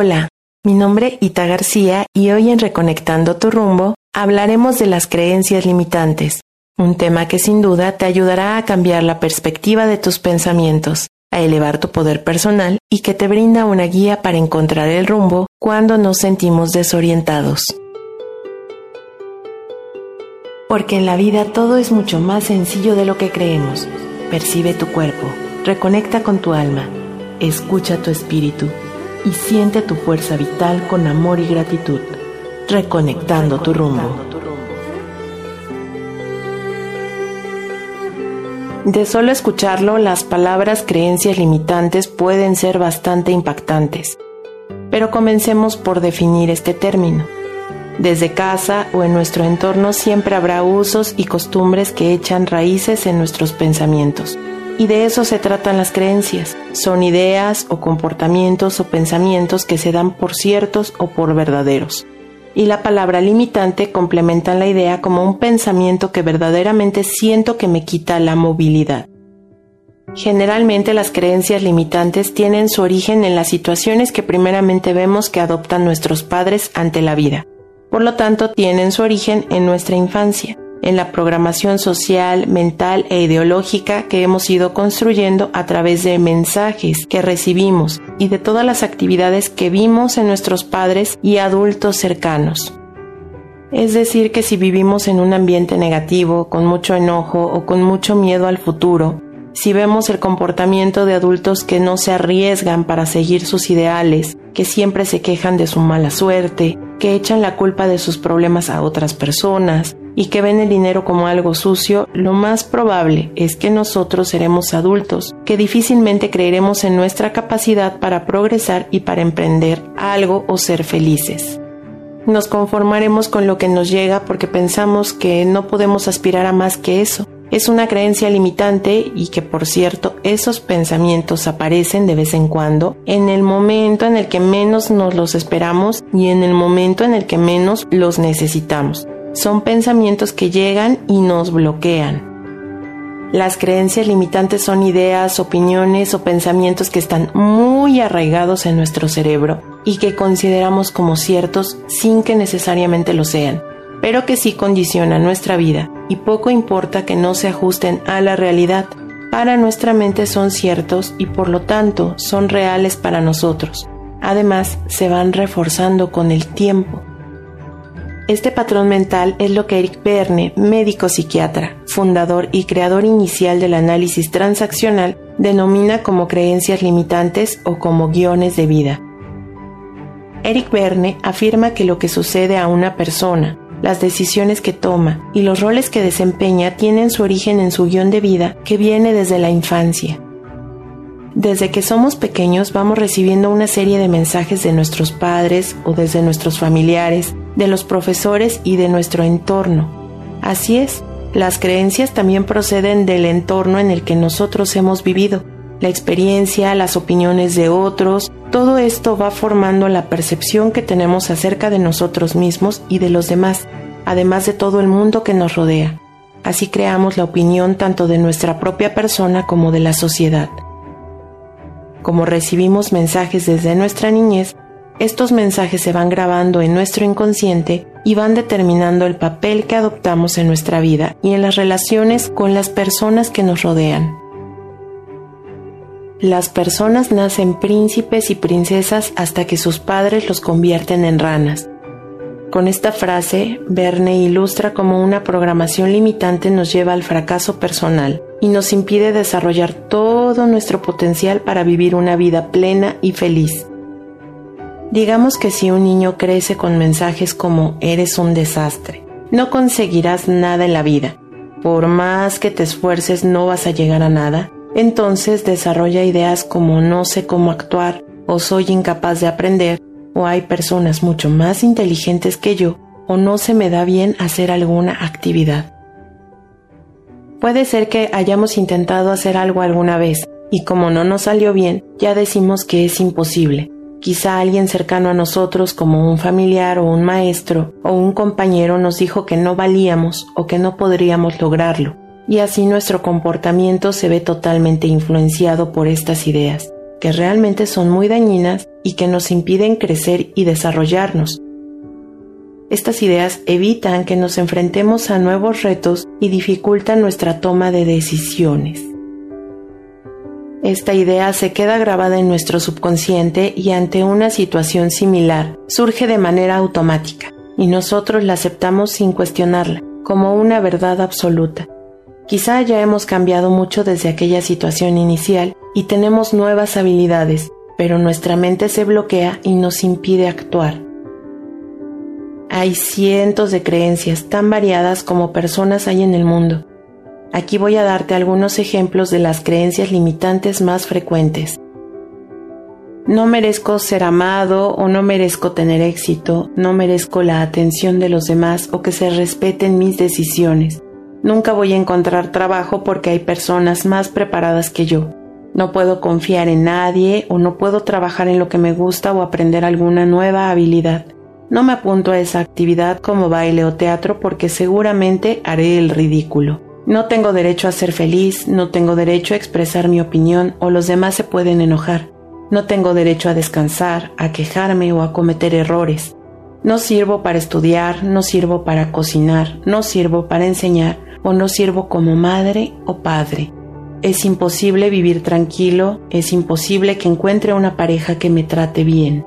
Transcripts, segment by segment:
Hola, mi nombre Ita García y hoy en Reconectando tu rumbo hablaremos de las creencias limitantes, un tema que sin duda te ayudará a cambiar la perspectiva de tus pensamientos, a elevar tu poder personal y que te brinda una guía para encontrar el rumbo cuando nos sentimos desorientados. Porque en la vida todo es mucho más sencillo de lo que creemos. Percibe tu cuerpo, reconecta con tu alma, escucha tu espíritu y siente tu fuerza vital con amor y gratitud, reconectando tu rumbo. De solo escucharlo, las palabras creencias limitantes pueden ser bastante impactantes. Pero comencemos por definir este término. Desde casa o en nuestro entorno siempre habrá usos y costumbres que echan raíces en nuestros pensamientos y de eso se tratan las creencias. Son ideas o comportamientos o pensamientos que se dan por ciertos o por verdaderos. Y la palabra limitante complementa la idea como un pensamiento que verdaderamente siento que me quita la movilidad. Generalmente las creencias limitantes tienen su origen en las situaciones que primeramente vemos que adoptan nuestros padres ante la vida. Por lo tanto, tienen su origen en nuestra infancia en la programación social, mental e ideológica que hemos ido construyendo a través de mensajes que recibimos y de todas las actividades que vimos en nuestros padres y adultos cercanos. Es decir, que si vivimos en un ambiente negativo, con mucho enojo o con mucho miedo al futuro, si vemos el comportamiento de adultos que no se arriesgan para seguir sus ideales, que siempre se quejan de su mala suerte, que echan la culpa de sus problemas a otras personas, y que ven el dinero como algo sucio, lo más probable es que nosotros seremos adultos, que difícilmente creeremos en nuestra capacidad para progresar y para emprender algo o ser felices. Nos conformaremos con lo que nos llega porque pensamos que no podemos aspirar a más que eso. Es una creencia limitante y que por cierto esos pensamientos aparecen de vez en cuando en el momento en el que menos nos los esperamos y en el momento en el que menos los necesitamos son pensamientos que llegan y nos bloquean. Las creencias limitantes son ideas, opiniones o pensamientos que están muy arraigados en nuestro cerebro y que consideramos como ciertos sin que necesariamente lo sean, pero que sí condicionan nuestra vida y poco importa que no se ajusten a la realidad. Para nuestra mente son ciertos y por lo tanto son reales para nosotros. Además, se van reforzando con el tiempo. Este patrón mental es lo que Eric Berne, médico psiquiatra, fundador y creador inicial del análisis transaccional, denomina como creencias limitantes o como guiones de vida. Eric Berne afirma que lo que sucede a una persona, las decisiones que toma y los roles que desempeña tienen su origen en su guion de vida que viene desde la infancia. Desde que somos pequeños vamos recibiendo una serie de mensajes de nuestros padres o desde nuestros familiares de los profesores y de nuestro entorno. Así es, las creencias también proceden del entorno en el que nosotros hemos vivido. La experiencia, las opiniones de otros, todo esto va formando la percepción que tenemos acerca de nosotros mismos y de los demás, además de todo el mundo que nos rodea. Así creamos la opinión tanto de nuestra propia persona como de la sociedad. Como recibimos mensajes desde nuestra niñez, estos mensajes se van grabando en nuestro inconsciente y van determinando el papel que adoptamos en nuestra vida y en las relaciones con las personas que nos rodean. Las personas nacen príncipes y princesas hasta que sus padres los convierten en ranas. Con esta frase, Verne ilustra cómo una programación limitante nos lleva al fracaso personal y nos impide desarrollar todo nuestro potencial para vivir una vida plena y feliz. Digamos que si un niño crece con mensajes como eres un desastre, no conseguirás nada en la vida, por más que te esfuerces no vas a llegar a nada, entonces desarrolla ideas como no sé cómo actuar o soy incapaz de aprender o hay personas mucho más inteligentes que yo o no se me da bien hacer alguna actividad. Puede ser que hayamos intentado hacer algo alguna vez y como no nos salió bien, ya decimos que es imposible Quizá alguien cercano a nosotros como un familiar o un maestro o un compañero nos dijo que no valíamos o que no podríamos lograrlo, y así nuestro comportamiento se ve totalmente influenciado por estas ideas. que realmente son muy dañinas y que nos impiden crecer y desarrollarnos. Estas ideas evitan que nos enfrentemos a nuevos retos y dificultan nuestra toma de decisiones. Esta idea se queda grabada en nuestro subconsciente y ante una situación similar surge de manera automática y nosotros la aceptamos sin cuestionarla como una verdad absoluta. Quizá ya hemos cambiado mucho desde aquella situación inicial y tenemos nuevas habilidades, pero nuestra mente se bloquea y nos impide actuar. Hay cientos de creencias tan variadas como personas hay en el mundo. Aquí voy a darte algunos ejemplos de las creencias limitantes más frecuentes. No merezco ser amado o no merezco tener éxito, no merezco la atención de los demás o que se respeten mis decisiones. Nunca voy a encontrar trabajo porque hay personas más preparadas que yo. No puedo confiar en nadie o no puedo trabajar en lo que me gusta o aprender alguna nueva habilidad. No me apunto a esa actividad como baile o teatro porque seguramente haré el ridículo. No tengo derecho a ser feliz, no tengo derecho a expresar mi opinión o los demás se pueden enojar. No tengo derecho a descansar, a quejarme o a cometer errores. No sirvo para estudiar, no sirvo para cocinar, no sirvo para enseñar o no sirvo como madre o padre. Es imposible vivir tranquilo, es imposible que encuentre una pareja que me trate bien.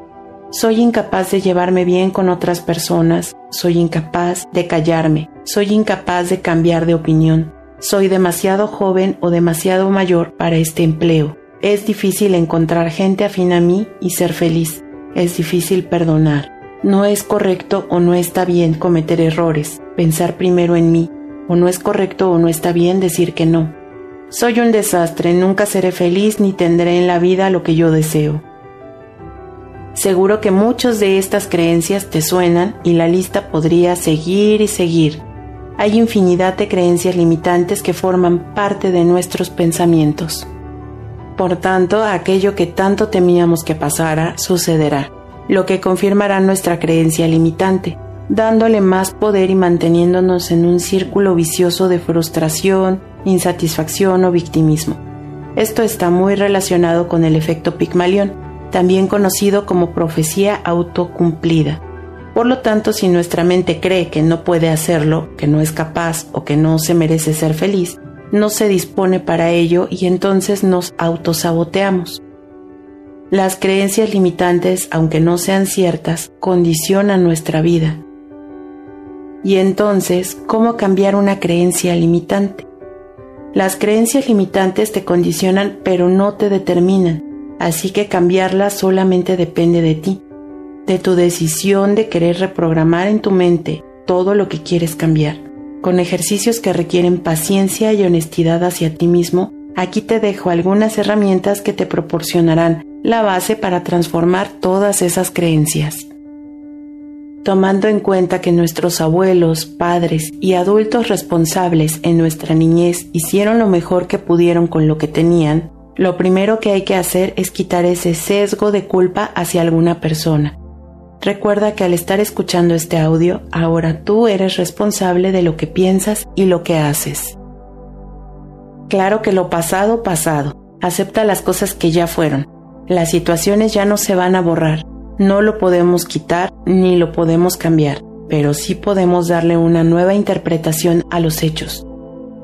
Soy incapaz de llevarme bien con otras personas, soy incapaz de callarme, soy incapaz de cambiar de opinión, soy demasiado joven o demasiado mayor para este empleo. Es difícil encontrar gente afín a mí y ser feliz. Es difícil perdonar. No es correcto o no está bien cometer errores, pensar primero en mí, o no es correcto o no está bien decir que no. Soy un desastre, nunca seré feliz ni tendré en la vida lo que yo deseo. Seguro que muchas de estas creencias te suenan y la lista podría seguir y seguir. Hay infinidad de creencias limitantes que forman parte de nuestros pensamientos. Por tanto, aquello que tanto temíamos que pasara sucederá, lo que confirmará nuestra creencia limitante, dándole más poder y manteniéndonos en un círculo vicioso de frustración, insatisfacción o victimismo. Esto está muy relacionado con el efecto Pigmalión, también conocido como profecía autocumplida. Por lo tanto, si nuestra mente cree que no puede hacerlo, que no es capaz o que no se merece ser feliz, no se dispone para ello y entonces nos autosaboteamos. Las creencias limitantes, aunque no sean ciertas, condicionan nuestra vida. Y entonces, ¿cómo cambiar una creencia limitante? Las creencias limitantes te condicionan pero no te determinan así que cambiarla solamente depende de ti, de tu decisión de querer reprogramar en tu mente todo lo que quieres cambiar. Con ejercicios que requieren paciencia y honestidad hacia ti mismo, aquí te dejo algunas herramientas que te proporcionarán la base para transformar todas esas creencias. Tomando en cuenta que nuestros abuelos, padres y adultos responsables en nuestra niñez hicieron lo mejor que pudieron con lo que tenían, lo primero que hay que hacer es quitar ese sesgo de culpa hacia alguna persona. Recuerda que al estar escuchando este audio, ahora tú eres responsable de lo que piensas y lo que haces. Claro que lo pasado, pasado. Acepta las cosas que ya fueron. Las situaciones ya no se van a borrar. No lo podemos quitar ni lo podemos cambiar, pero sí podemos darle una nueva interpretación a los hechos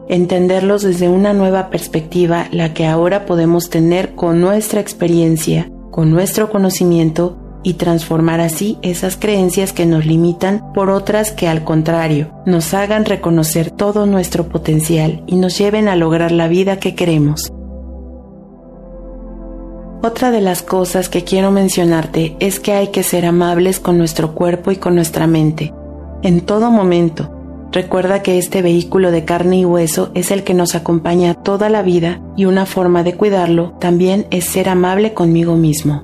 entenderlos desde una nueva perspectiva, la que ahora podemos tener con nuestra experiencia, con nuestro conocimiento y transformar así esas creencias que nos limitan por otras que al contrario nos hagan reconocer todo nuestro potencial y nos lleven a lograr la vida que queremos. Otra de las cosas que quiero mencionarte es que hay que ser amables con nuestro cuerpo y con nuestra mente, en todo momento, Recuerda que este vehículo de carne y hueso es el que nos acompaña toda la vida y una forma de cuidarlo también es ser amable conmigo mismo.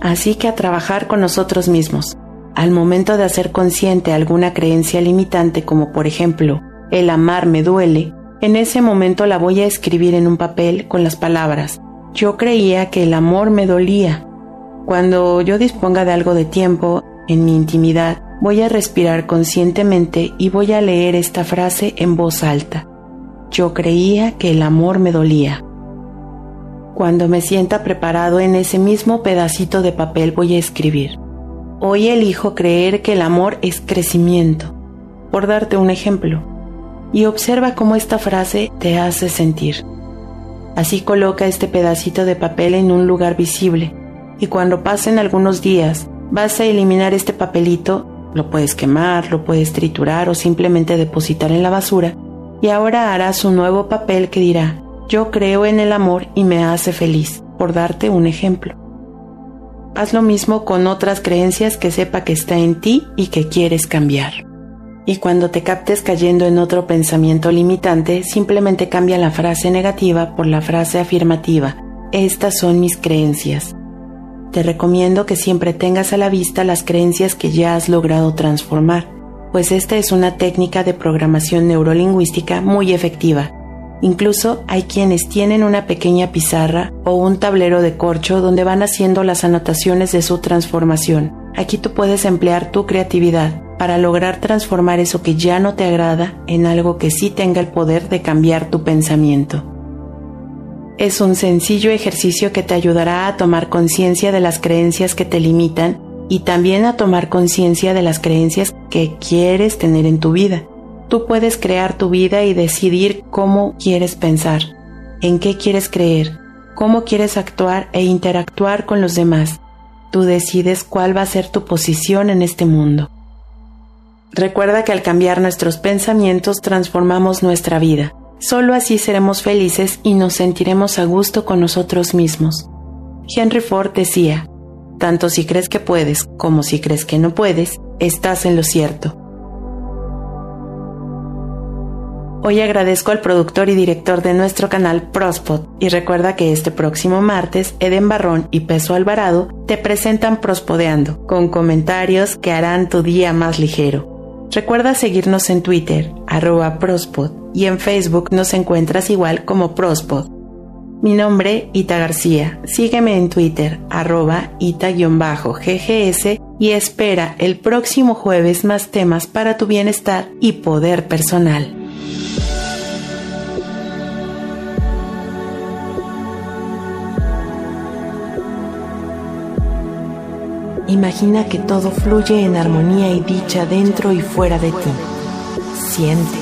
Así que a trabajar con nosotros mismos. Al momento de hacer consciente alguna creencia limitante como por ejemplo, el amar me duele, en ese momento la voy a escribir en un papel con las palabras, yo creía que el amor me dolía. Cuando yo disponga de algo de tiempo, en mi intimidad, Voy a respirar conscientemente y voy a leer esta frase en voz alta. Yo creía que el amor me dolía. Cuando me sienta preparado en ese mismo pedacito de papel voy a escribir. Hoy elijo creer que el amor es crecimiento, por darte un ejemplo, y observa cómo esta frase te hace sentir. Así coloca este pedacito de papel en un lugar visible, y cuando pasen algunos días vas a eliminar este papelito, lo puedes quemar, lo puedes triturar o simplemente depositar en la basura, y ahora harás un nuevo papel que dirá, yo creo en el amor y me hace feliz, por darte un ejemplo. Haz lo mismo con otras creencias que sepa que está en ti y que quieres cambiar. Y cuando te captes cayendo en otro pensamiento limitante, simplemente cambia la frase negativa por la frase afirmativa. Estas son mis creencias. Te recomiendo que siempre tengas a la vista las creencias que ya has logrado transformar, pues esta es una técnica de programación neurolingüística muy efectiva Incluso hay quienes tienen una pequeña pizarra o un tablero de corcho donde van haciendo las anotaciones de su transformación. Aquí tú puedes emplear tu creatividad para lograr transformar eso que ya no te agrada en algo que sí tenga el poder de cambiar tu pensamiento. Es un sencillo ejercicio que te ayudará a tomar conciencia de las creencias que te limitan y también a tomar conciencia de las creencias que quieres tener en tu vida. Tú puedes crear tu vida y decidir cómo quieres pensar, en qué quieres creer, cómo quieres actuar e interactuar con los demás. Tú decides cuál va a ser tu posición en este mundo. Recuerda que al cambiar nuestros pensamientos transformamos nuestra vida. Solo así seremos felices y nos sentiremos a gusto con nosotros mismos. Henry Ford decía, tanto si crees que puedes como si crees que no puedes, estás en lo cierto. Hoy agradezco al productor y director de nuestro canal Prospod y recuerda que este próximo martes Eden Barrón y Peso Alvarado te presentan Prospodeando con comentarios que harán tu día más ligero. Recuerda seguirnos en Twitter, arroba Prospod, y en Facebook nos encuentras igual como Prospod. Mi nombre, Ita García. Sígueme en Twitter, arroba Ita-GGS y espera el próximo jueves más temas para tu bienestar y poder personal. Imagina que todo fluye en armonía y dicha dentro y fuera de ti. Siente,